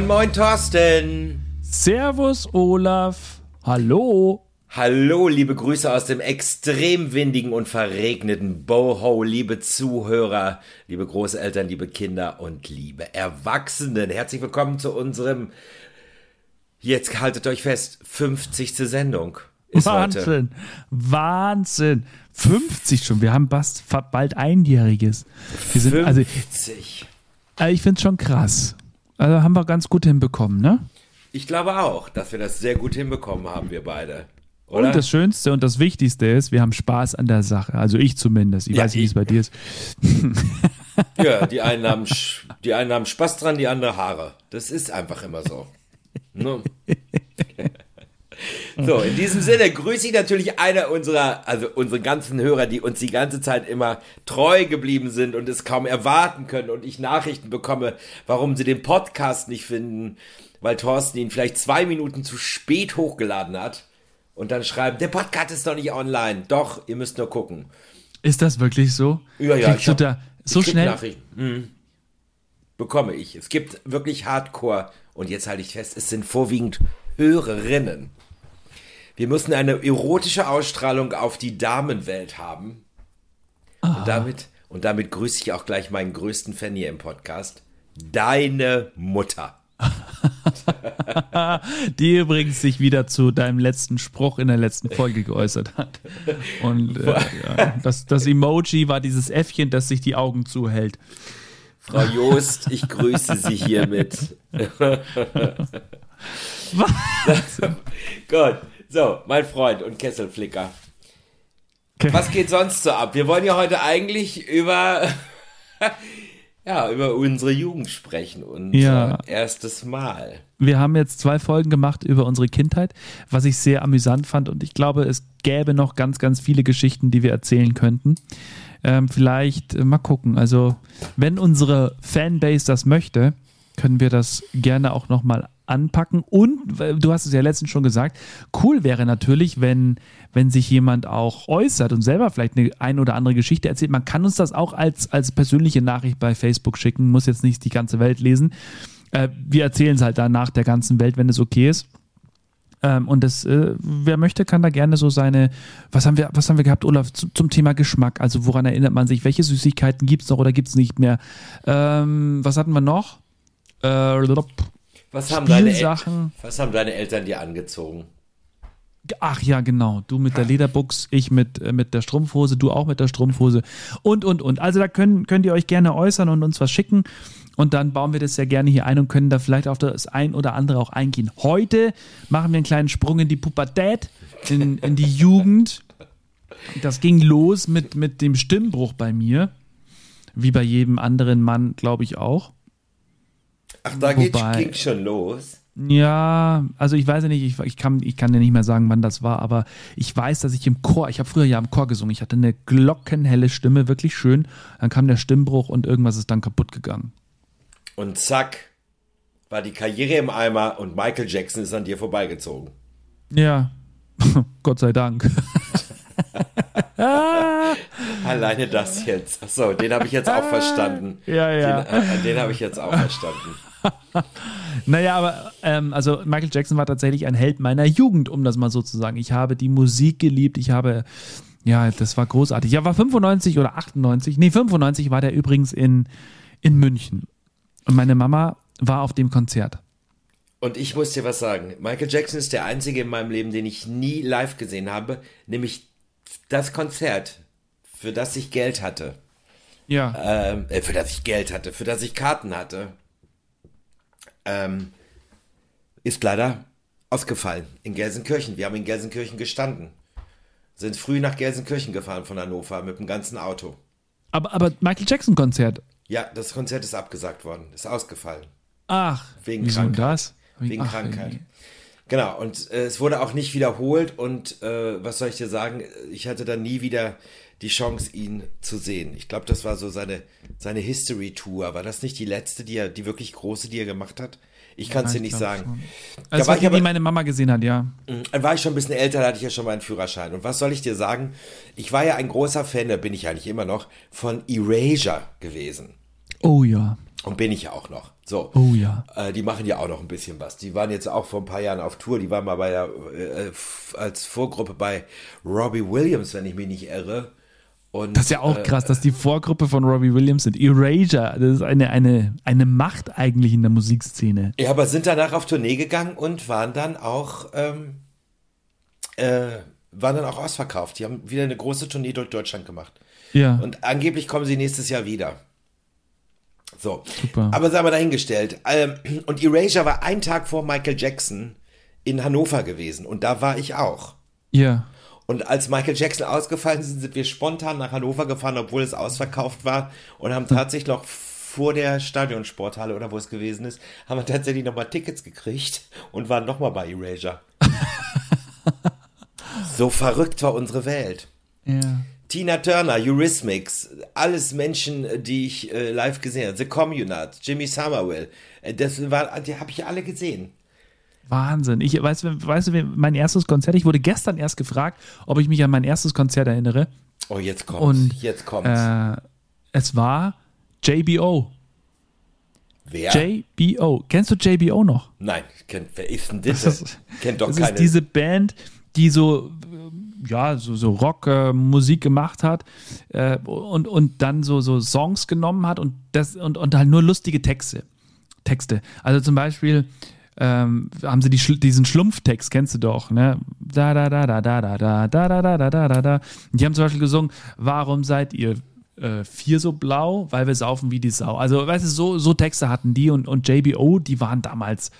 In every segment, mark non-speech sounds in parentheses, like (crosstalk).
Moin, moin, Thorsten. Servus, Olaf. Hallo. Hallo, liebe Grüße aus dem extrem windigen und verregneten Boho, liebe Zuhörer, liebe Großeltern, liebe Kinder und liebe Erwachsenen. Herzlich willkommen zu unserem, jetzt haltet euch fest, 50. Sendung. Ist Wahnsinn, heute. Wahnsinn. 50 schon, wir haben fast bald einjähriges. Wir sind, 50. Also, ich finde es schon krass. Also haben wir ganz gut hinbekommen, ne? Ich glaube auch, dass wir das sehr gut hinbekommen haben, wir beide. Oder? Und das Schönste und das Wichtigste ist, wir haben Spaß an der Sache. Also ich zumindest. Ich ja, weiß nicht, wie es bei dir ist. (laughs) ja, die einen, haben, die einen haben Spaß dran, die anderen Haare. Das ist einfach immer so. Ne? So, in diesem Sinne grüße ich natürlich einer unserer, also unsere ganzen Hörer, die uns die ganze Zeit immer treu geblieben sind und es kaum erwarten können und ich Nachrichten bekomme, warum sie den Podcast nicht finden, weil Thorsten ihn vielleicht zwei Minuten zu spät hochgeladen hat und dann schreiben, der Podcast ist noch nicht online. Doch, ihr müsst nur gucken. Ist das wirklich so? Ja, ja. Kriegst du da so schnell? Nachrichten. Hm. Bekomme ich. Es gibt wirklich Hardcore und jetzt halte ich fest, es sind vorwiegend Hörerinnen. Wir müssen eine erotische Ausstrahlung auf die Damenwelt haben. Und damit, und damit grüße ich auch gleich meinen größten Fan hier im Podcast. Deine Mutter. (laughs) die übrigens sich wieder zu deinem letzten Spruch in der letzten Folge geäußert hat. Und äh, ja, das, das Emoji war dieses Äffchen, das sich die Augen zuhält. Frau Joost, ich grüße Sie hiermit. (laughs) Was? (laughs) Gut. So, mein Freund und Kesselflicker. Okay. Was geht sonst so ab? Wir wollen ja heute eigentlich über, (laughs) ja, über unsere Jugend sprechen und ja. erstes Mal. Wir haben jetzt zwei Folgen gemacht über unsere Kindheit, was ich sehr amüsant fand und ich glaube, es gäbe noch ganz, ganz viele Geschichten, die wir erzählen könnten. Ähm, vielleicht äh, mal gucken. Also, wenn unsere Fanbase das möchte, können wir das gerne auch nochmal anpacken. Und du hast es ja letztens schon gesagt, cool wäre natürlich, wenn, wenn sich jemand auch äußert und selber vielleicht eine ein oder andere Geschichte erzählt. Man kann uns das auch als, als persönliche Nachricht bei Facebook schicken, muss jetzt nicht die ganze Welt lesen. Äh, wir erzählen es halt danach der ganzen Welt, wenn es okay ist. Ähm, und das, äh, wer möchte, kann da gerne so seine, was haben wir, was haben wir gehabt, Olaf, zu, zum Thema Geschmack? Also woran erinnert man sich? Welche Süßigkeiten gibt es noch oder gibt es nicht mehr? Ähm, was hatten wir noch? Äh, was haben, deine was haben deine Eltern dir angezogen? Ach ja, genau. Du mit der Lederbuchs, ich mit, äh, mit der Strumpfhose, du auch mit der Strumpfhose und, und, und. Also da können, könnt ihr euch gerne äußern und uns was schicken. Und dann bauen wir das sehr gerne hier ein und können da vielleicht auf das ein oder andere auch eingehen. Heute machen wir einen kleinen Sprung in die Pubertät, in, in die Jugend. Das ging los mit, mit dem Stimmbruch bei mir. Wie bei jedem anderen Mann, glaube ich auch. Ach, da Wobei, ging schon los. Ja, also ich weiß ja nicht, ich, ich, kann, ich kann dir nicht mehr sagen, wann das war, aber ich weiß, dass ich im Chor, ich habe früher ja im Chor gesungen, ich hatte eine glockenhelle Stimme, wirklich schön. Dann kam der Stimmbruch und irgendwas ist dann kaputt gegangen. Und zack, war die Karriere im Eimer und Michael Jackson ist an dir vorbeigezogen. Ja, (laughs) Gott sei Dank. (laughs) Alleine das jetzt. Achso, den habe ich jetzt auch verstanden. Ja, ja. Den, äh, den habe ich jetzt auch verstanden. (laughs) naja, aber ähm, also Michael Jackson war tatsächlich ein Held meiner Jugend, um das mal so zu sagen. Ich habe die Musik geliebt, ich habe, ja, das war großartig. Ja, war 95 oder 98, nee, 95 war der übrigens in, in München. Und meine Mama war auf dem Konzert. Und ich muss dir was sagen. Michael Jackson ist der einzige in meinem Leben, den ich nie live gesehen habe, nämlich das Konzert, für das ich Geld hatte. Ja. Ähm, äh, für das ich Geld hatte, für das ich Karten hatte, ähm, ist leider ausgefallen in Gelsenkirchen. Wir haben in Gelsenkirchen gestanden. Sind früh nach Gelsenkirchen gefahren von Hannover mit dem ganzen Auto. Aber, aber Michael Jackson Konzert? Ja, das Konzert ist abgesagt worden, ist ausgefallen. Ach, wegen wieso Krankheit. das? Wegen Ach, Krankheit. Irgendwie. Genau, und äh, es wurde auch nicht wiederholt und äh, was soll ich dir sagen, ich hatte dann nie wieder die Chance, ihn zu sehen. Ich glaube, das war so seine, seine History-Tour. War das nicht die letzte, die er, die wirklich große, die er gemacht hat? Ich kann es dir nicht sagen. Also, da war die, aber, die meine Mama gesehen hat, ja. Mhm, dann war ich schon ein bisschen älter, da hatte ich ja schon meinen Führerschein. Und was soll ich dir sagen? Ich war ja ein großer Fan, da bin ich eigentlich immer noch, von Erasure gewesen. Oh ja. Und bin ich ja auch noch. So. Oh ja. Äh, die machen ja auch noch ein bisschen was. Die waren jetzt auch vor ein paar Jahren auf Tour. Die waren mal bei der, äh, als Vorgruppe bei Robbie Williams, wenn ich mich nicht irre. Und, Das ist ja auch äh, krass, dass die Vorgruppe von Robbie Williams sind. Erasure, das ist eine, eine, eine Macht eigentlich in der Musikszene. Ja, aber sind danach auf Tournee gegangen und waren dann auch, ähm, äh, waren dann auch ausverkauft. Die haben wieder eine große Tournee durch Deutschland gemacht. Ja, Und angeblich kommen sie nächstes Jahr wieder. So. Super. Aber sei mal dahingestellt. Ähm, und Erasure war ein Tag vor Michael Jackson in Hannover gewesen. Und da war ich auch. ja. Und als Michael Jackson ausgefallen sind, sind wir spontan nach Hannover gefahren, obwohl es ausverkauft war. Und haben tatsächlich noch vor der Stadionsporthalle oder wo es gewesen ist, haben wir tatsächlich nochmal Tickets gekriegt und waren nochmal bei Erasure. (laughs) so verrückt war unsere Welt. Ja. Tina Turner, Eurythmics, alles Menschen, die ich äh, live gesehen habe. The Communard, Jimmy Somerville, äh, das war, die habe ich alle gesehen. Wahnsinn. Ich weiß, weißt du, mein erstes Konzert, ich wurde gestern erst gefragt, ob ich mich an mein erstes Konzert erinnere. Oh, jetzt kommt's. Und jetzt kommt's. Äh, es war JBO. Wer? JBO. Kennst du JBO noch? Nein, kennt, wer ist denn das? Das ist- kennt doch Das keine. ist diese Band, die so, ja, so, so Rock-Musik gemacht hat äh, und, und dann so, so Songs genommen hat und, das, und, und halt nur lustige Texte. Texte. Also zum Beispiel ähm, haben sie die, diesen Schlumpftext, kennst du doch, ne? Da, da, da, da, da, da, da, da, da, da, da, da, da, da. Die haben zum Beispiel gesungen, warum seid ihr äh, vier so blau? Weil wir saufen wie die Sau. Also, weißt du, so, so Texte hatten die und, und JBO, die waren damals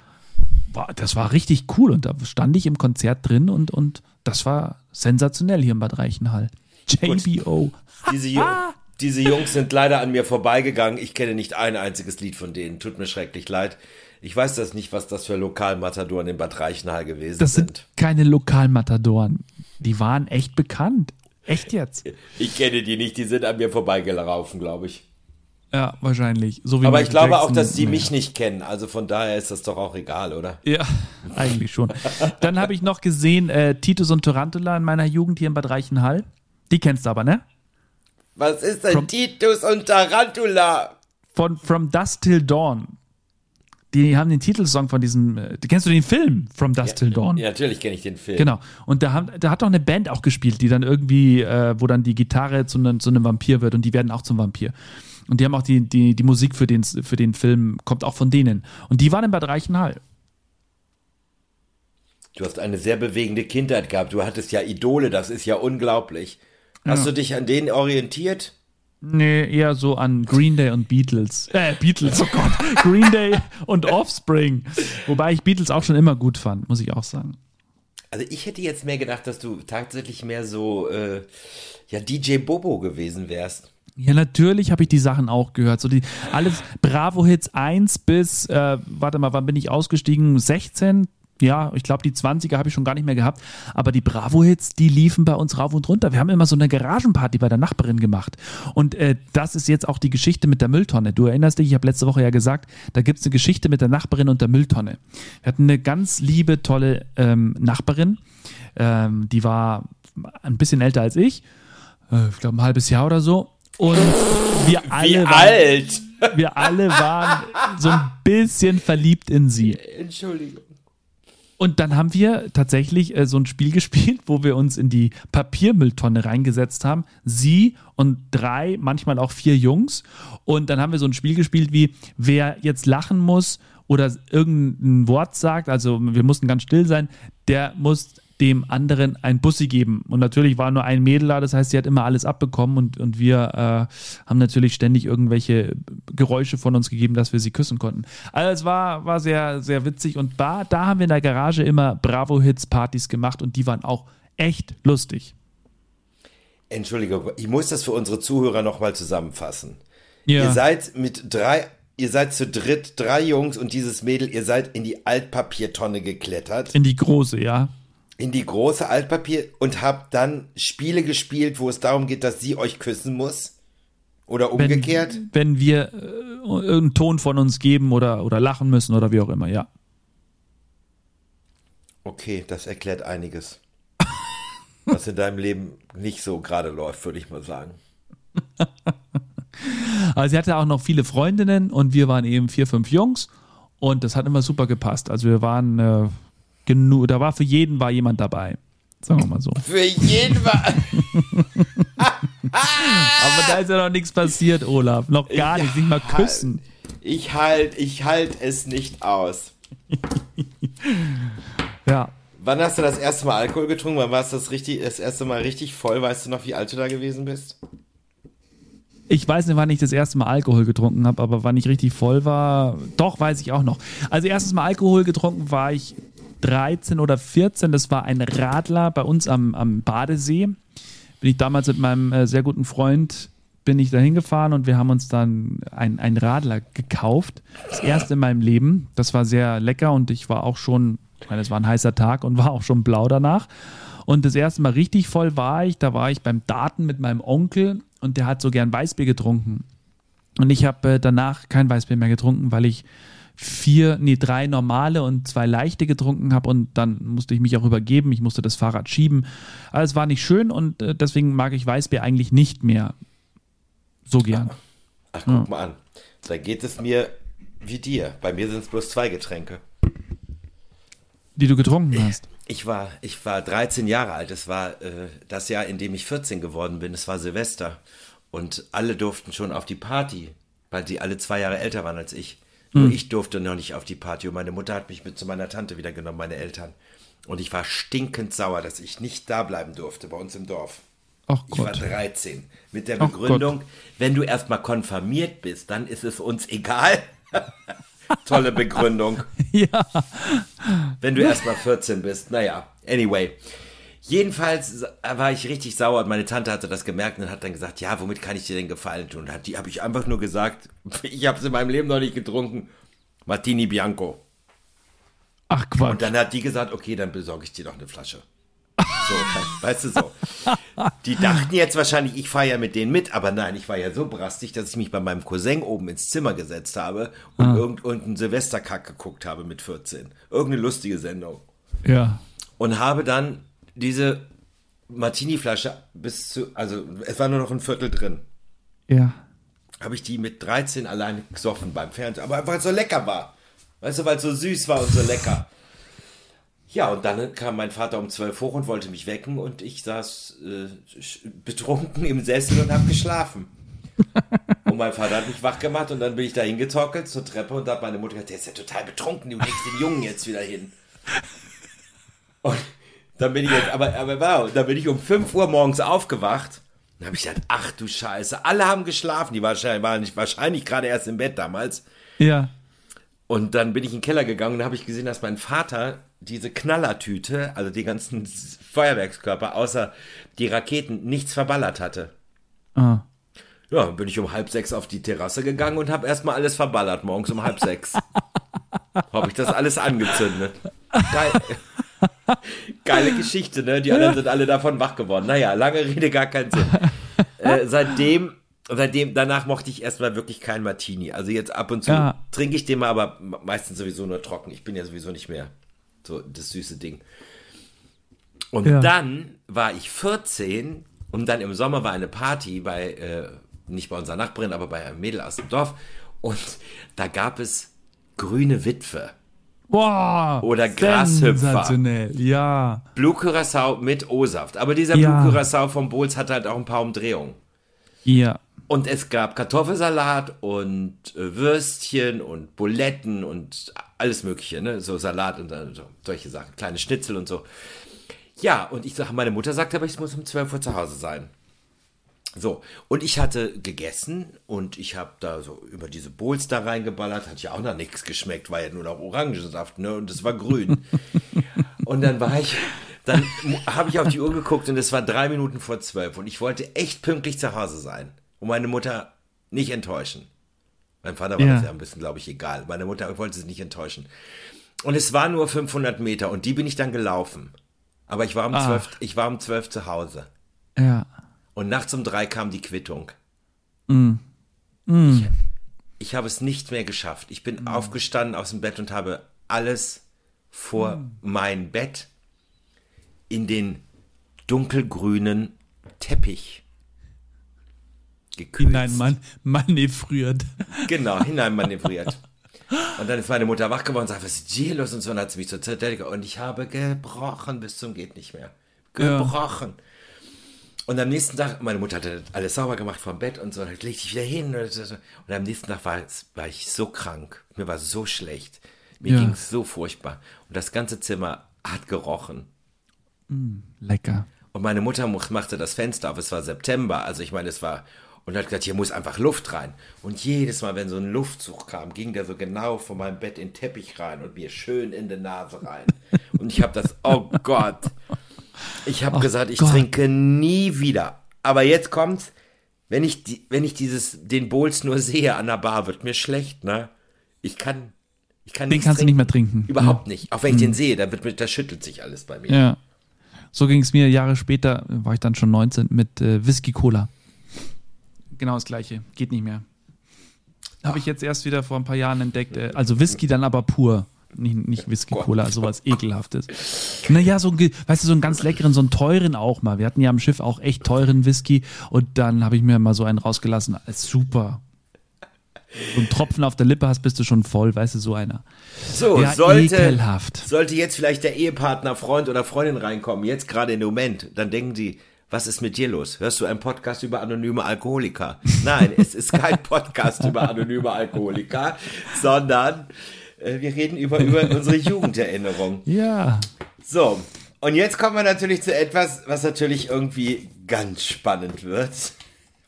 war, das war richtig cool und da stand ich im Konzert drin und, und das war sensationell hier in Bad Reichenhall. JBO. diese, Ju (laughs) diese Jungs sind leider an mir vorbeigegangen. Ich kenne nicht ein einziges Lied von denen. Tut mir schrecklich leid. Ich weiß das nicht, was das für Lokalmatadoren in Bad Reichenhall gewesen Das sind. sind keine Lokalmatadoren. Die waren echt bekannt. Echt jetzt? Ich kenne die nicht, die sind an mir vorbeigelaufen, glaube ich. Ja, wahrscheinlich. So wie Aber ich glaube auch, Jackson. dass die Naja. mich nicht kennen. Also von daher ist das doch auch egal, oder? Ja, (laughs) eigentlich schon. Dann habe ich noch gesehen äh, Titus und Tarantula in meiner Jugend hier in Bad Reichenhall. Die kennst du aber, ne? Was ist denn From- Titus und Tarantula? Von From Dusk Till Dawn. Die haben den Titelsong von diesem. Äh, kennst du den Film From Dusk Till Dawn? Ja, natürlich kenne ich den Film. Genau. Und da, haben, da hat doch eine Band auch gespielt, die dann irgendwie, äh, wo dann die Gitarre zu, einem- zu einem Vampir wird und die werden auch zum Vampir. Und die haben auch die, die, die Musik für den, für den Film, kommt auch von denen. Und die waren in Bad Reichenhall. Du hast eine sehr bewegende Kindheit gehabt. Du hattest ja Idole, das ist ja unglaublich. Hast du dich an denen orientiert? Nee, eher so an Green Day und Beatles. Äh, Beatles, oh Gott. (laughs) Green Day und Offspring. Wobei ich Beatles auch schon immer gut fand, muss ich auch sagen. Also ich hätte jetzt mehr gedacht, dass du tatsächlich mehr so äh, ja DJ Bobo gewesen wärst. Ja, natürlich habe ich die Sachen auch gehört. So die alles Bravo-Hits 1 bis, äh, warte mal, wann bin ich ausgestiegen? 16? Ja, ich glaube, die 20er habe ich schon gar nicht mehr gehabt. Aber die Bravo-Hits, die liefen bei uns rauf und runter. Wir haben immer so eine Garagenparty bei der Nachbarin gemacht. Und äh, das ist jetzt auch die Geschichte mit der Mülltonne. Du erinnerst dich, ich habe letzte Woche ja gesagt, da gibt es eine Geschichte mit der Nachbarin und der Mülltonne. Wir hatten eine ganz liebe, tolle ähm, Nachbarin. Ähm, die war ein bisschen älter als ich. Äh, ich glaube, ein halbes Jahr oder so. Und wir alle, Wie waren, alt? wir alle waren so ein bisschen verliebt in sie. Entschuldigung. Und dann haben wir tatsächlich äh, so ein Spiel (laughs) gespielt, wo wir uns in die Papiermülltonne reingesetzt haben. Sie und drei, manchmal auch vier Jungs. Und dann haben wir so ein Spiel gespielt wie, wer jetzt lachen muss oder irgendein Wort sagt, also wir mussten ganz still sein, der muss dem anderen ein Bussi geben. Und natürlich war nur ein Mädel da, das heißt, sie hat immer alles abbekommen und, und wir äh, haben natürlich ständig irgendwelche Geräusche von uns gegeben, dass wir sie küssen konnten. Also es war, war sehr, sehr witzig und war, da haben wir in der Garage immer Bravo-Hits-Partys gemacht und die waren auch echt lustig. Entschuldigung, ich muss das für unsere Zuhörer nochmal zusammenfassen. Ja. Ihr seid mit drei, ihr seid zu dritt, drei Jungs und dieses Mädel, ihr seid in die Altpapiertonne geklettert, In die große, ja. In die große Altpapier und habt dann Spiele gespielt, wo es darum geht, dass sie euch küssen muss. Oder Wenn, umgekehrt. wenn wir äh, irgendeinen Ton von uns geben oder, oder lachen müssen oder wie auch immer, ja. Okay, das erklärt einiges. (laughs) Was in deinem Leben nicht so gerade läuft, würde ich mal sagen. (laughs) Also sie hatte auch noch viele Freundinnen und wir waren eben vier, fünf Jungs und das hat immer super gepasst. Also wir waren äh, genug, da war für jeden war jemand dabei. Sagen wir mal so. Für jeden war. (laughs) (laughs) Aber da ist ja noch nichts passiert, Olaf. Noch gar nichts, nicht mal küssen. Ich halt, ich halt es nicht aus. (laughs) Ja. Wann hast du das erste Mal Alkohol getrunken? Wann warst du das, richtig, das erste Mal richtig voll? Weißt du noch, wie alt du da gewesen bist? Ich weiß nicht, wann ich das erste Mal Alkohol getrunken habe, aber wann ich richtig voll war, doch, weiß ich auch noch. Also erstes Mal Alkohol getrunken war ich 13 oder 14. Das war ein Radler bei uns am, am Badesee. Bin ich damals mit meinem äh, sehr guten Freund bin ich da hingefahren und wir haben uns dann ein, Radler gekauft. Das erste in meinem Leben. Das war sehr lecker und ich war auch schon, ich meine, es war ein heißer Tag und (laughs) war auch schon blau danach. Und das erste Mal richtig voll war ich, da war ich beim Daten mit meinem Onkel und der hat so gern Weißbier getrunken. Und ich habe äh, danach kein Weißbier mehr getrunken, weil ich vier, nee, drei normale und zwei leichte getrunken habe und dann musste ich mich auch übergeben, ich musste das Fahrrad schieben. Alles war nicht schön und äh, deswegen mag ich Weißbier eigentlich nicht mehr so gern. Ach, guck ja. mal an. Da geht es mir wie dir. Bei mir sind es bloß zwei Getränke. Die du getrunken hast. Ich war, ich war 13 Jahre alt. Es war äh, das Jahr, in dem ich 14 geworden bin. Es war Silvester. Und alle durften schon auf die Party, weil sie alle zwei Jahre älter waren als ich. Nur hm. ich durfte noch nicht auf die Party und meine Mutter hat mich mit zu meiner Tante wieder genommen, meine Eltern. Und ich war stinkend sauer, dass ich nicht da bleiben durfte bei uns im Dorf. Ach ich war 13. Mit der Begründung, wenn du erstmal konfirmiert bist, dann ist es uns egal. (laughs) Tolle Begründung. (laughs) ja. Wenn du erstmal 14 bist. Naja, anyway. Jedenfalls war ich richtig sauer und meine Tante hatte das gemerkt und hat dann gesagt, ja, womit kann ich dir denn Gefallen tun? Und die habe ich einfach nur gesagt, (laughs) ich habe es in meinem Leben noch nicht getrunken, Martini Bianco. Ach Quatsch. Und dann hat die gesagt, okay, dann besorge ich dir noch eine Flasche. So, (laughs) weißt du so. Die dachten jetzt wahrscheinlich, ich fahre ja mit denen mit, aber nein, ich war ja so brastig, dass ich mich bei meinem Cousin oben ins Zimmer gesetzt habe und ah. irgendeinen Silvesterkack geguckt habe mit 14. Irgendeine lustige Sendung. Ja. Und habe dann diese Martini-Flasche bis zu, also es war nur noch ein Viertel drin. Ja. Habe ich die mit 13 alleine gesoffen beim Fernsehen, aber weil es so lecker war. Weißt du, weil es so süß war und so lecker. Ja, und dann kam mein Vater um 12 hoch und wollte mich wecken und ich saß äh, betrunken im Sessel und habe geschlafen. und mein Vater hat mich wach gemacht und dann bin ich da hingetorkelt zur Treppe und da hat meine Mutter gesagt, der ist ja total betrunken, du legst den Jungen jetzt wieder hin. Und dann bin ich jetzt, aber, aber wow, dann bin ich um 5 Uhr morgens aufgewacht. Dann habe ich gedacht, ach du Scheiße, alle haben geschlafen. Die wahrscheinlich, waren nicht, wahrscheinlich gerade erst im Bett damals. Ja. Und dann bin ich in den Keller gegangen und habe ich gesehen, dass mein Vater diese Knallertüte, also die ganzen Feuerwerkskörper, außer die Raketen, nichts verballert hatte. Ah. Ja, dann bin ich um halb sechs auf die Terrasse gegangen und habe erstmal alles verballert, morgens um halb sechs. (laughs) habe ich das alles angezündet. Geil. (laughs) Geile Geschichte, ne? Die anderen sind alle davon wach geworden. Naja, lange Rede, gar keinen Sinn. (laughs) Äh, seitdem, seitdem, danach mochte ich erstmal wirklich keinen Martini. Also jetzt ab und zu ja. trinke ich den mal, aber meistens sowieso nur trocken. Ich bin ja sowieso nicht mehr so das süße Ding. Und ja. dann war ich 14 und dann im Sommer war eine Party bei, äh, nicht bei unserer Nachbarin, aber bei einem Mädel aus dem Dorf. Und da gab es grüne Witwe. Boah, oder Grashüpfer. Ja. Blue Curacao mit O-Saft. Aber dieser ja. Blue Curacao vom Bowls hatte halt auch ein paar Umdrehungen. Ja. Und es gab Kartoffelsalat und äh, Würstchen und Buletten und alles Mögliche, ne? So Salat und äh, so, solche Sachen, kleine Schnitzel und so. Ja, und ich sage, meine Mutter sagte aber, ich muss um 12 Uhr zu Hause sein. So, und ich hatte gegessen und ich habe da so über diese Bowls da reingeballert, hat ja auch noch nichts geschmeckt, war ja nur noch Orangensaft, ne? Und es war grün. (laughs) und dann war ich, dann habe ich auf die Uhr geguckt und es war drei Minuten vor zwölf und ich wollte echt pünktlich zu Hause sein und meine Mutter nicht enttäuschen. Mein Vater war ja. das ja ein bisschen, glaube ich, egal. Meine Mutter wollte sie nicht enttäuschen. Und es war nur 500 Meter und die bin ich dann gelaufen. Aber ich war um, zwölf, ich war um zwölf zu Hause. Ja. Und nachts um drei kam die Quittung. Mm. Mm. Ich, ich habe es nicht mehr geschafft. Ich bin mm. aufgestanden aus dem Bett und habe alles vor mm. mein Bett in den dunkelgrünen Teppich geküsst. Hineinmanövriert. Genau, hineinmanövriert. (laughs) Und dann ist meine Mutter wach geworden und sagt, was ist hier los? Und so, und hat sie mich zur Zitadelle und ich habe gebrochen bis zum geht nicht mehr. Gebrochen. Ja. Und am nächsten Tag, meine Mutter hatte alles sauber gemacht vom Bett und so, dann leg dich wieder hin. Und am nächsten Tag war, war ich so krank. Mir war so schlecht. Mir ja. ging es so furchtbar. Und das ganze Zimmer hat gerochen. Mm, lecker. Und meine Mutter machte das Fenster auf, es war September, also ich meine, es war, und hat gesagt, hier muss einfach Luft rein. Und jedes Mal, wenn so ein Luftzug kam, ging der so genau von meinem Bett in den Teppich rein und mir schön in die Nase rein. Und ich habe das, oh Gott. (laughs) Ich habe gesagt, ich Gott. trinke nie wieder. Aber jetzt kommt's, wenn ich, die, wenn ich dieses, den Bowls nur sehe an der Bar, wird mir schlecht, ne? Ich kann, ich kann Den kannst trinken. du nicht mehr trinken. Überhaupt ja. nicht. Auch wenn ich den hm. sehe, da, wird, da schüttelt sich alles bei mir. Ja. So ging es mir Jahre später, war ich dann schon 19, mit äh, Whisky Cola. Genau das gleiche. Geht nicht mehr. Habe ich jetzt erst wieder vor ein paar Jahren entdeckt. Äh, also Whisky dann aber pur. Nicht, nicht Whisky Cola, sowas ekelhaftes. Naja, so ein, weißt du, so einen ganz leckeren, so einen teuren auch mal. Wir hatten ja am Schiff auch echt teuren Whisky und dann habe ich mir mal so einen rausgelassen. Super. So einen Tropfen auf der Lippe hast, bist du schon voll, weißt du, so einer. So, ja, sollte, ekelhaft. sollte jetzt vielleicht der Ehepartner, Freund oder Freundin reinkommen, jetzt gerade dem Moment, dann denken die, was ist mit dir los? Hörst du einen Podcast über anonyme Alkoholiker? Nein, es ist kein (laughs) Podcast über anonyme Alkoholiker, sondern wir reden über, über (laughs) unsere Jugenderinnerung. Ja. So, und jetzt kommen wir natürlich zu etwas, was natürlich irgendwie ganz spannend wird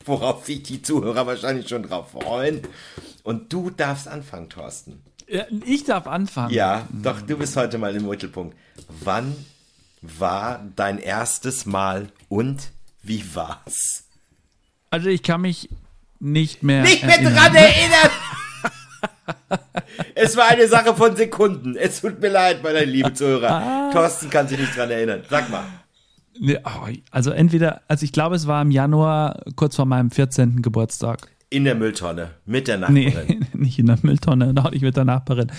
(laughs) worauf sich die Zuhörer wahrscheinlich schon drauf freuen. Und du darfst anfangen, Thorsten. Ja, ich darf anfangen. Ja, doch, du bist heute mal im Mittelpunkt. Wann war dein erstes Mal und wie war's? Also ich kann mich nicht mehr nicht mehr erinnern. dran erinnern. Es war eine Sache von Sekunden. Es tut mir leid, meine liebe Zuhörer. Ah. Thorsten kann sich nicht dran erinnern. Sag mal. Oh, also entweder, also ich glaube, es war im Januar kurz vor meinem 14. Geburtstag. In der Mülltonne, mit der Nachbarin. Nee, (laughs) nicht in der Mülltonne, (laughs) auch nicht mit der Nachbarin.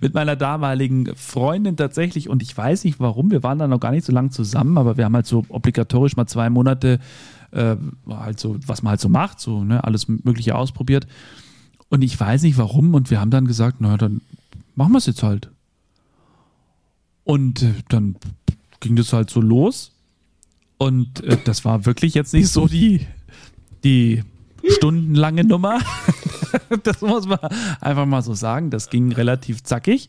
Mit meiner damaligen Freundin tatsächlich. Und ich weiß nicht warum, wir waren da noch gar nicht so lange zusammen, aber wir haben halt so obligatorisch mal zwei Monate, äh, halt so, was man halt so macht, so, ne, alles Mögliche ausprobiert. Und ich weiß nicht warum. Und wir haben dann gesagt, naja, dann machen wir es jetzt halt. Und äh, dann ging das halt so los. Und äh, das war wirklich jetzt nicht so die, die stundenlange Nummer. (laughs) das muss man einfach mal so sagen. Das ging relativ zackig.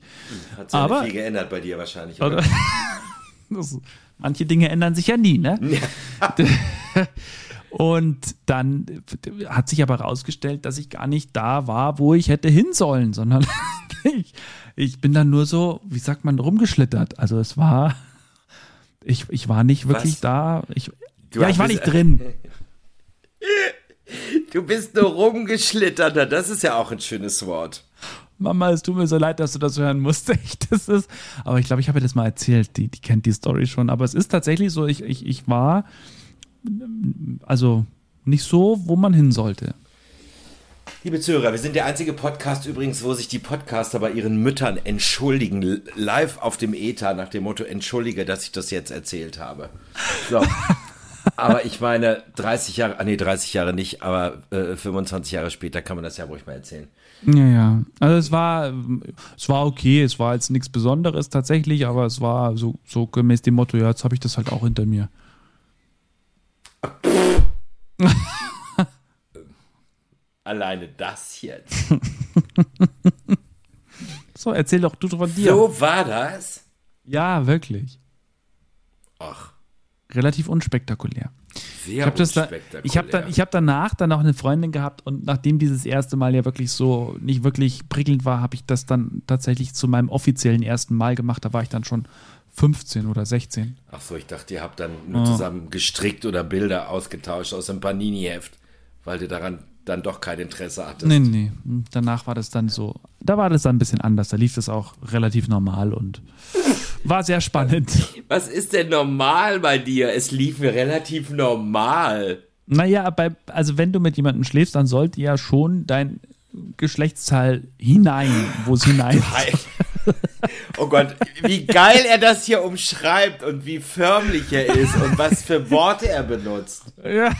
Hat sich aber, viel geändert bei dir wahrscheinlich, oder? (laughs) das, manche Dinge ändern sich ja nie, ne? Ja. (laughs) Und dann hat sich aber herausgestellt, dass ich gar nicht da war, wo ich hätte hin sollen, sondern (laughs) ich, ich bin dann nur so, wie sagt man, rumgeschlittert. Also es war ich, ich war nicht wirklich Was? da. Ich, ja, ich war nicht drin. (laughs) Du bist nur rumgeschlittert. Das ist ja auch ein schönes Wort. Mama, es tut mir so leid, dass du das hören musst. (laughs) das ist, aber ich glaube, ich habe dir das mal erzählt. Die, die kennt die Story schon. Aber es ist tatsächlich so, ich, ich, ich war also nicht so, wo man hin sollte. Liebe Zuhörer, wir sind der einzige Podcast übrigens, wo sich die Podcaster bei ihren Müttern entschuldigen, live auf dem ETA nach dem Motto, entschuldige, dass ich das jetzt erzählt habe. So. (laughs) aber ich meine, 30 Jahre, ah nee, 30 Jahre nicht, aber äh, 25 Jahre später kann man das ja ruhig mal erzählen. Ja, ja. Also es war, es war okay, es war jetzt nichts Besonderes tatsächlich, aber es war so, so gemäß dem Motto, ja, jetzt habe ich das halt auch hinter mir. Alleine das jetzt. (laughs) so, erzähl doch du von dir. So war das? Ja, wirklich. Ach. Relativ unspektakulär. Sehr ich hab unspektakulär. Da, ich habe dann, ich hab danach dann auch eine Freundin gehabt und nachdem dieses erste Mal ja wirklich so nicht wirklich prickelnd war, habe ich das dann tatsächlich zu meinem offiziellen ersten Mal gemacht. Da war ich dann schon 15 oder 16. Ach so, ich dachte, ihr habt dann nur oh. zusammen gestrickt oder Bilder ausgetauscht aus einem Panini-Heft, weil du daran dann doch kein Interesse hattest. Nee, nee. Danach war das dann so, da war das dann ein bisschen anders. Da lief das auch relativ normal und war sehr spannend. Was ist denn normal bei dir? Es lief relativ normal. Naja, bei, also wenn du mit jemandem schläfst, dann sollte ja schon dein Geschlechtsteil hinein, wo es hinein. (laughs) Oh Gott, wie geil er das hier umschreibt und wie förmlich er ist und was für Worte er benutzt. Ja.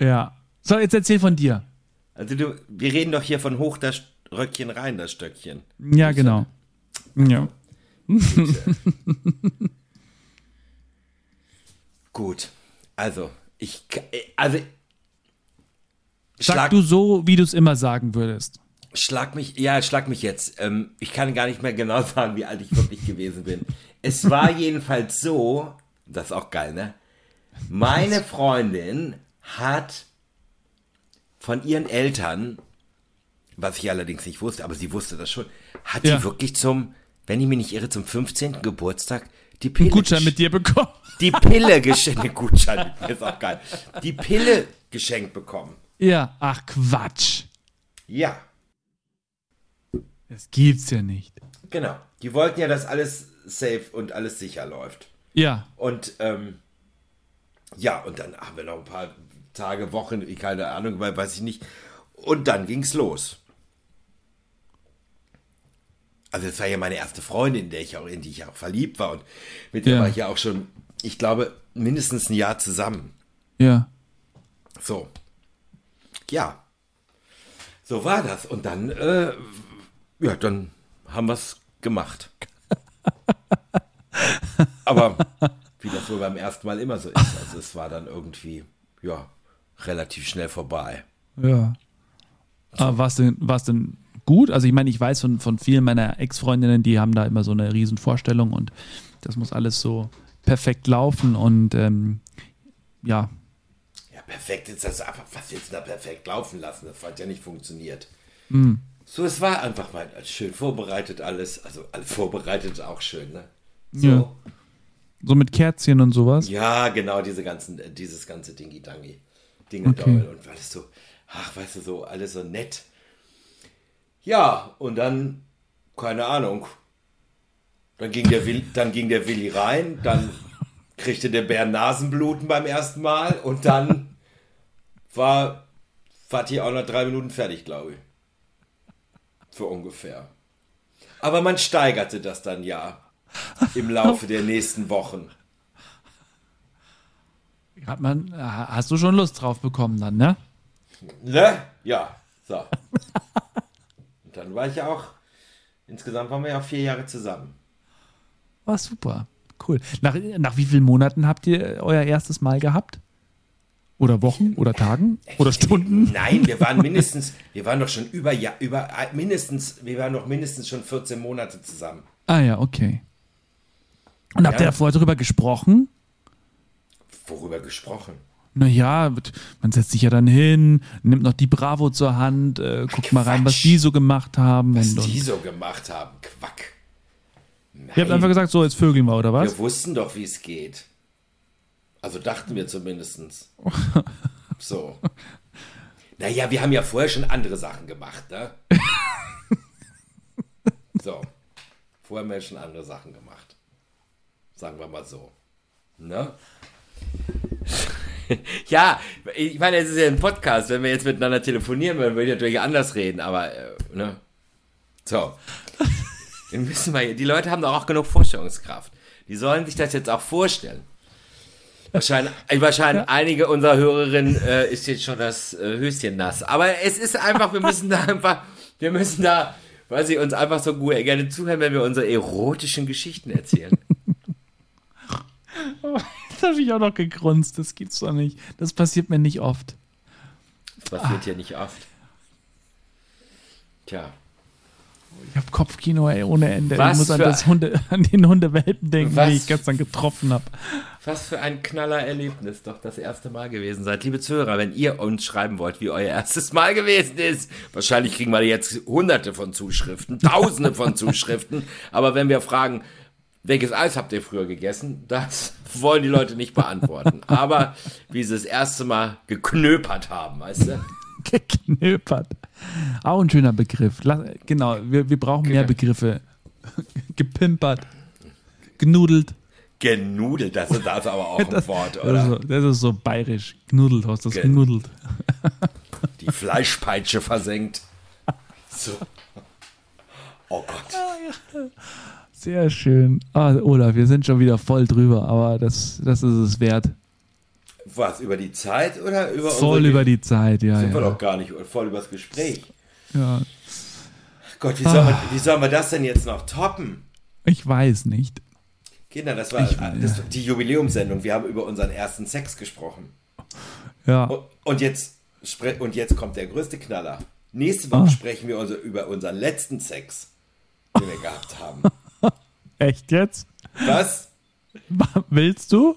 Ja. So, jetzt erzähl von dir. Also du, wir reden doch hier von hoch das Röckchen rein, das Stöckchen. Ja, genau. Ja. Gut. (laughs) Also, ich, also, Sag schlag, du so, wie du es immer sagen würdest. schlag mich, ja, schlag mich jetzt. Ähm, ich kann gar nicht mehr genau (laughs) sagen, wie alt ich wirklich gewesen bin. Es war jedenfalls so, das ist auch geil, ne? Meine Freundin hat von ihren Eltern, was ich allerdings nicht wusste, aber sie wusste das schon, hat Ja. die wirklich zum, wenn ich mich nicht irre, zum 15. Geburtstag die Pille Gutschein gesch- mit dir bekommen. die Pille geschenkt, (laughs) Gutschein, ist auch geil. Die Pille geschenkt bekommen. Ja, ach Quatsch. Ja, Das gibt's ja nicht. genau. Die wollten ja, dass alles safe und alles sicher läuft. Ja, Und ähm, ja, und dann haben wir noch ein paar Tage, Wochen, keine Ahnung, weil weiß ich nicht. Und dann ging's los. Also das war ja meine erste Freundin, in, der ich auch, in die ich auch verliebt war. Und mit der Ja. war ich ja auch schon, ich glaube, mindestens ein Jahr zusammen. ja. So. Ja. So war das. Und dann, äh, ja, dann haben wir es gemacht. (laughs) Aber wie das wohl beim ersten Mal immer so ist. Also es war dann irgendwie, ja, relativ schnell vorbei. Ja. Aber war's denn, war's denn gut? Also ich meine, ich weiß von, von vielen meiner Ex-Freundinnen, die haben da immer so eine riesen Vorstellung und das muss alles so perfekt laufen und ähm, ja, Ja, perfekt ist das einfach, was jetzt da perfekt laufen lassen. Das hat ja nicht funktioniert. So, es war einfach mal schön vorbereitet alles. Also alles vorbereitet ist auch schön, ne? So. Ja. so mit Kerzchen und sowas. Ja, genau, diese ganzen, dieses ganze Dingi-Dangi. Dinge Okay. und alles so, ach, weißt du, so, alles so nett. Ja, und dann, keine Ahnung. Dann ging der, Will, dann ging der Willi rein, dann kriegte der Bär Nasenbluten beim ersten Mal und dann war Fatih auch nach drei Minuten fertig, glaube ich. Für ungefähr. Aber man steigerte das dann ja im Laufe der nächsten Wochen. Hat man, hast du schon Lust drauf bekommen dann, ne? Ne? Ja, so. (laughs) Und dann war ich ja auch, insgesamt waren wir ja auch vier Jahre zusammen. War super. Cool. Nach, nach wie vielen Monaten habt ihr euer erstes Mal gehabt? Oder Wochen? Oder Tagen? Oder Stunden? Nein, wir waren (laughs) mindestens, wir waren doch schon über, ja, über, äh, mindestens, wir waren noch mindestens schon 14 Monate zusammen. Ah ja, okay. Und habt Ja. ihr vorher darüber gesprochen? Worüber gesprochen? Naja, man setzt sich ja dann hin, nimmt noch die Bravo zur Hand, äh, guckt mal rein, was Quatsch. die so gemacht haben. Was und, die so gemacht haben. Quack. Ihr habt einfach gesagt, so, jetzt vögeln wir, oder was? Wir wussten doch, wie es geht. Also dachten wir zumindestens. (laughs) So. Naja, wir haben ja vorher schon andere Sachen gemacht, ne? (laughs) So. Vorher haben wir schon andere Sachen gemacht. Sagen wir mal so. Ne? (laughs) ja, ich meine, es ist ja ein Podcast. Wenn wir jetzt miteinander telefonieren würden, würde ich natürlich anders reden, aber, äh, ne? So. Wir müssen mal, die Leute haben doch auch genug Vorstellungskraft. Die sollen sich das jetzt auch vorstellen. Wahrscheinlich, wahrscheinlich einige unserer Hörerinnen äh, ist jetzt schon das äh, Höschen nass. Aber es ist einfach, wir müssen da einfach, wir müssen da, weil sie uns einfach so gut gerne zuhören, wenn wir unsere erotischen Geschichten erzählen. (laughs) Habe ich auch noch gegrunzt, das gibt's doch nicht. Das passiert mir nicht oft. Das passiert hier nicht oft. Tja. Ich habe Kopfkino ey, ohne Ende. Was ich muss an, für- das Hunde, an den Hundewelpen denken, Was? die ich gestern getroffen habe. Was für ein Knallererlebnis doch das erste Mal gewesen seid. Liebe Zuhörer, wenn ihr uns schreiben wollt, wie euer erstes Mal gewesen ist, wahrscheinlich kriegen wir jetzt hunderte von Zuschriften, tausende von (laughs) Zuschriften, aber wenn wir fragen, welches Eis habt ihr früher gegessen, das (laughs) wollen die Leute nicht beantworten. Aber wie sie das erste Mal geknöpert haben, weißt du? (laughs) Geknöpert. Auch ein schöner Begriff. Genau, wir, wir brauchen mehr Genau. Begriffe. (laughs) Gepimpert. Genudelt. Genudelt, das ist das aber auch ein Das, Wort, das, ist oder? so, das ist so bayerisch. Genudelt hast das Gen- genudelt. Die Fleischpeitsche versenkt. So. Oh Gott. Sehr schön. Ah, Olaf, wir sind schon wieder voll drüber, aber das, das ist es wert. Was, über die Zeit oder über Voll unsere über die Zeit, ja. Sind wir ja. doch gar nicht, voll übers Gespräch. ja. Gott, wie sollen, wir, wie sollen wir das denn jetzt noch toppen? Ich weiß nicht. Kinder, das war Ich- das, die Jubiläumssendung. Wir haben über unseren ersten Sex gesprochen. Ja. Und, und, jetzt, und jetzt kommt der größte Knaller. Nächste Woche Ah. sprechen wir also über unseren letzten Sex, den wir gehabt haben. (laughs) Echt jetzt? Was? Willst du?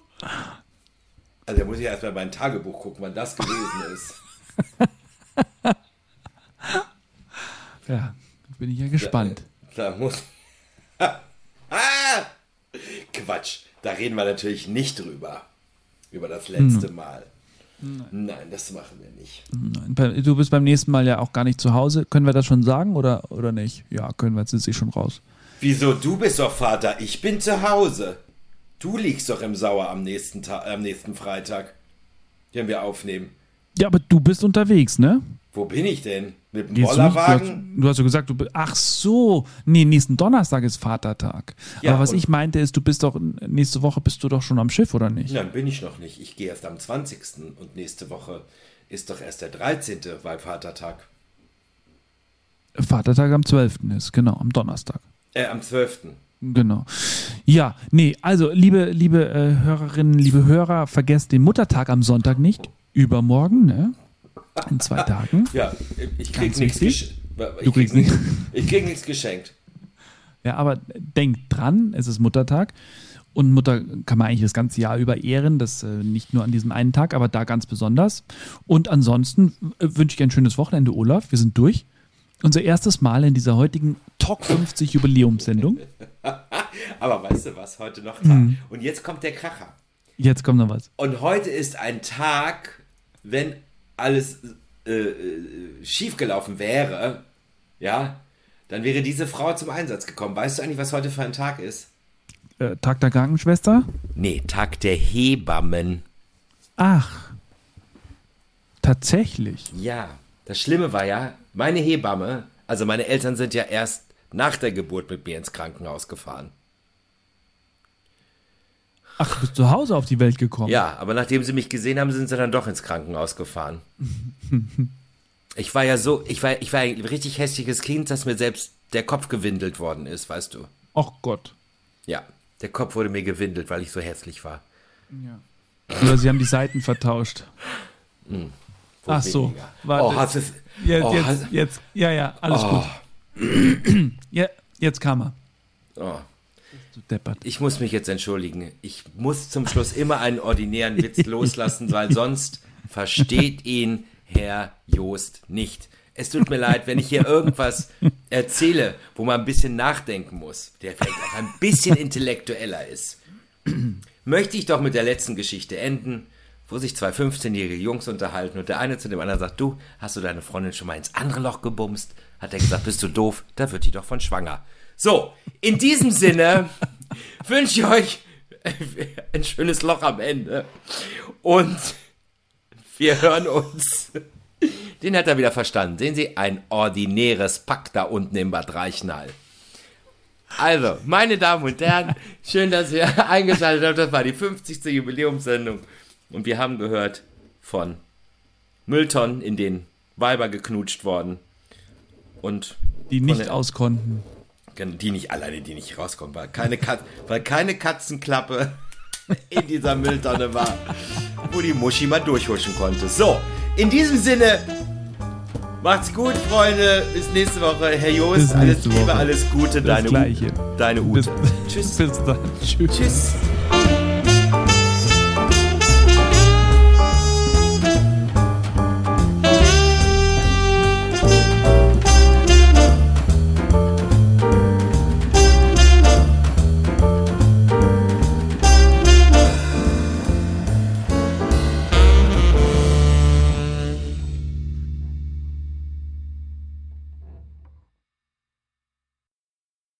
Also da muss ich erstmal mein Tagebuch gucken, wann das gewesen ist. (laughs) Ja, bin ich ja gespannt. Da muss. (laughs) ah! Quatsch, da reden wir natürlich nicht drüber. Über das letzte Mal. Nein, das machen wir nicht. Nein, Du bist beim nächsten Mal ja auch gar nicht zu Hause. Können wir das schon sagen oder, oder nicht? Ja, können wir. Jetzt ist sie schon raus. Wieso? Du bist doch Vater, ich bin zu Hause. Du liegst doch im Sauer am nächsten, Ta am nächsten Freitag, den wir aufnehmen. Ja, aber du bist unterwegs, ne? Wo bin ich denn? Mit dem du, nicht? du, hast, Bollerwagen? du hast ja gesagt, du bist. Ach so. Nee, nächsten Donnerstag ist Vatertag. Ja, aber was ich meinte ist, du bist doch. Nächste Woche bist du doch schon am Schiff, oder nicht? Nein, bin ich noch nicht. Ich gehe erst am 20. und nächste Woche ist doch erst der 13. bei Vatertag. Vatertag am 12. ist, genau, am Donnerstag. Äh, am 12. Genau. Ja, nee, also liebe, liebe äh, Hörerinnen, liebe Hörer, vergesst den Muttertag am Sonntag nicht. Übermorgen, ne? In zwei (laughs) Tagen. Ja, ich krieg nichts wichtig. gesch- ich Du kriegst krieg nicht- Ich krieg nichts geschenkt. Ja, aber denkt dran, es ist Muttertag. Und Mutter kann man eigentlich das ganze Jahr über ehren, das äh, nicht nur an diesem einen Tag, aber da ganz besonders. Und ansonsten äh, wünsche ich ein schönes Wochenende, Olaf. Wir sind durch. Unser erstes Mal in dieser heutigen Talk 50 Jubiläumssendung. (laughs) Aber weißt du was, heute noch Mhm. Tag. Und jetzt kommt der Kracher. Jetzt kommt noch was. Und heute ist ein Tag, wenn alles äh, äh, schiefgelaufen wäre, ja, dann wäre diese Frau zum Einsatz gekommen. Weißt du eigentlich, was heute für ein Tag ist? Äh, Tag der Krankenschwester? Nee, Tag der Hebammen. Ach. Tatsächlich. Ja, das Schlimme war ja, meine Hebamme, also meine Eltern sind ja erst nach der Geburt mit mir ins Krankenhaus gefahren. Ach, du bist zu Hause auf die Welt gekommen. Ja, aber nachdem sie mich gesehen haben, sind sie dann doch ins Krankenhaus gefahren. (laughs) Ich war ja so, ich war, ich war ein richtig hässliches Kind, dass mir selbst der Kopf gewindelt worden ist, weißt du. Ach Gott. Ja, der Kopf wurde mir gewindelt, weil ich so hässlich war. Oder sie haben die Seiten vertauscht. Wohl Ach so. Warte. Oh, hast es? Jetzt, oh, jetzt, hast, jetzt, ja, ja, alles oh, gut. (clears throat) Ja, jetzt kam er. oh. Deppert. Ich muss mich jetzt entschuldigen. Ich muss zum Schluss immer einen ordinären Witz (laughs) loslassen, weil sonst versteht ihn Herr Joost nicht. Es tut mir leid, wenn ich hier irgendwas erzähle, wo man ein bisschen nachdenken muss, der vielleicht auch ein bisschen intellektueller ist. (clears throat) Möchte ich doch mit der letzten Geschichte enden, wo sich zwei 15-jährige Jungs unterhalten und der eine zu dem anderen sagt, du, hast du deine Freundin schon mal ins andere Loch gebumst? Hat er gesagt, bist du doof? Da wird die doch von schwanger. So, in diesem Sinne (laughs) wünsche ich euch ein schönes Loch am Ende. Und wir hören uns. Den hat er wieder verstanden. Sehen Sie, ein ordinäres Pack da unten im Bad Reichenhall. Also, meine Damen und Herren, schön, dass ihr (laughs) eingeschaltet habt. Das war die 50. Jubiläumssendung. Und wir haben gehört von Mülltonnen, in denen Weiber geknutscht worden. Und Die nicht der- auskonnten. die nicht alleine, die nicht rauskommen, weil keine, Kat weil keine Katzenklappe (laughs) in dieser Mülltonne war, wo die Muschi mal durchhuschen konnte. So, in diesem Sinne, macht's gut, Freunde. Bis nächste Woche. Herr Bis alles Liebe, Woche. alles Gute. Das Deine, Gleiche. deine Bis, Ute. Tschüss. (laughs) bis dann. Tschüss. Tschüss.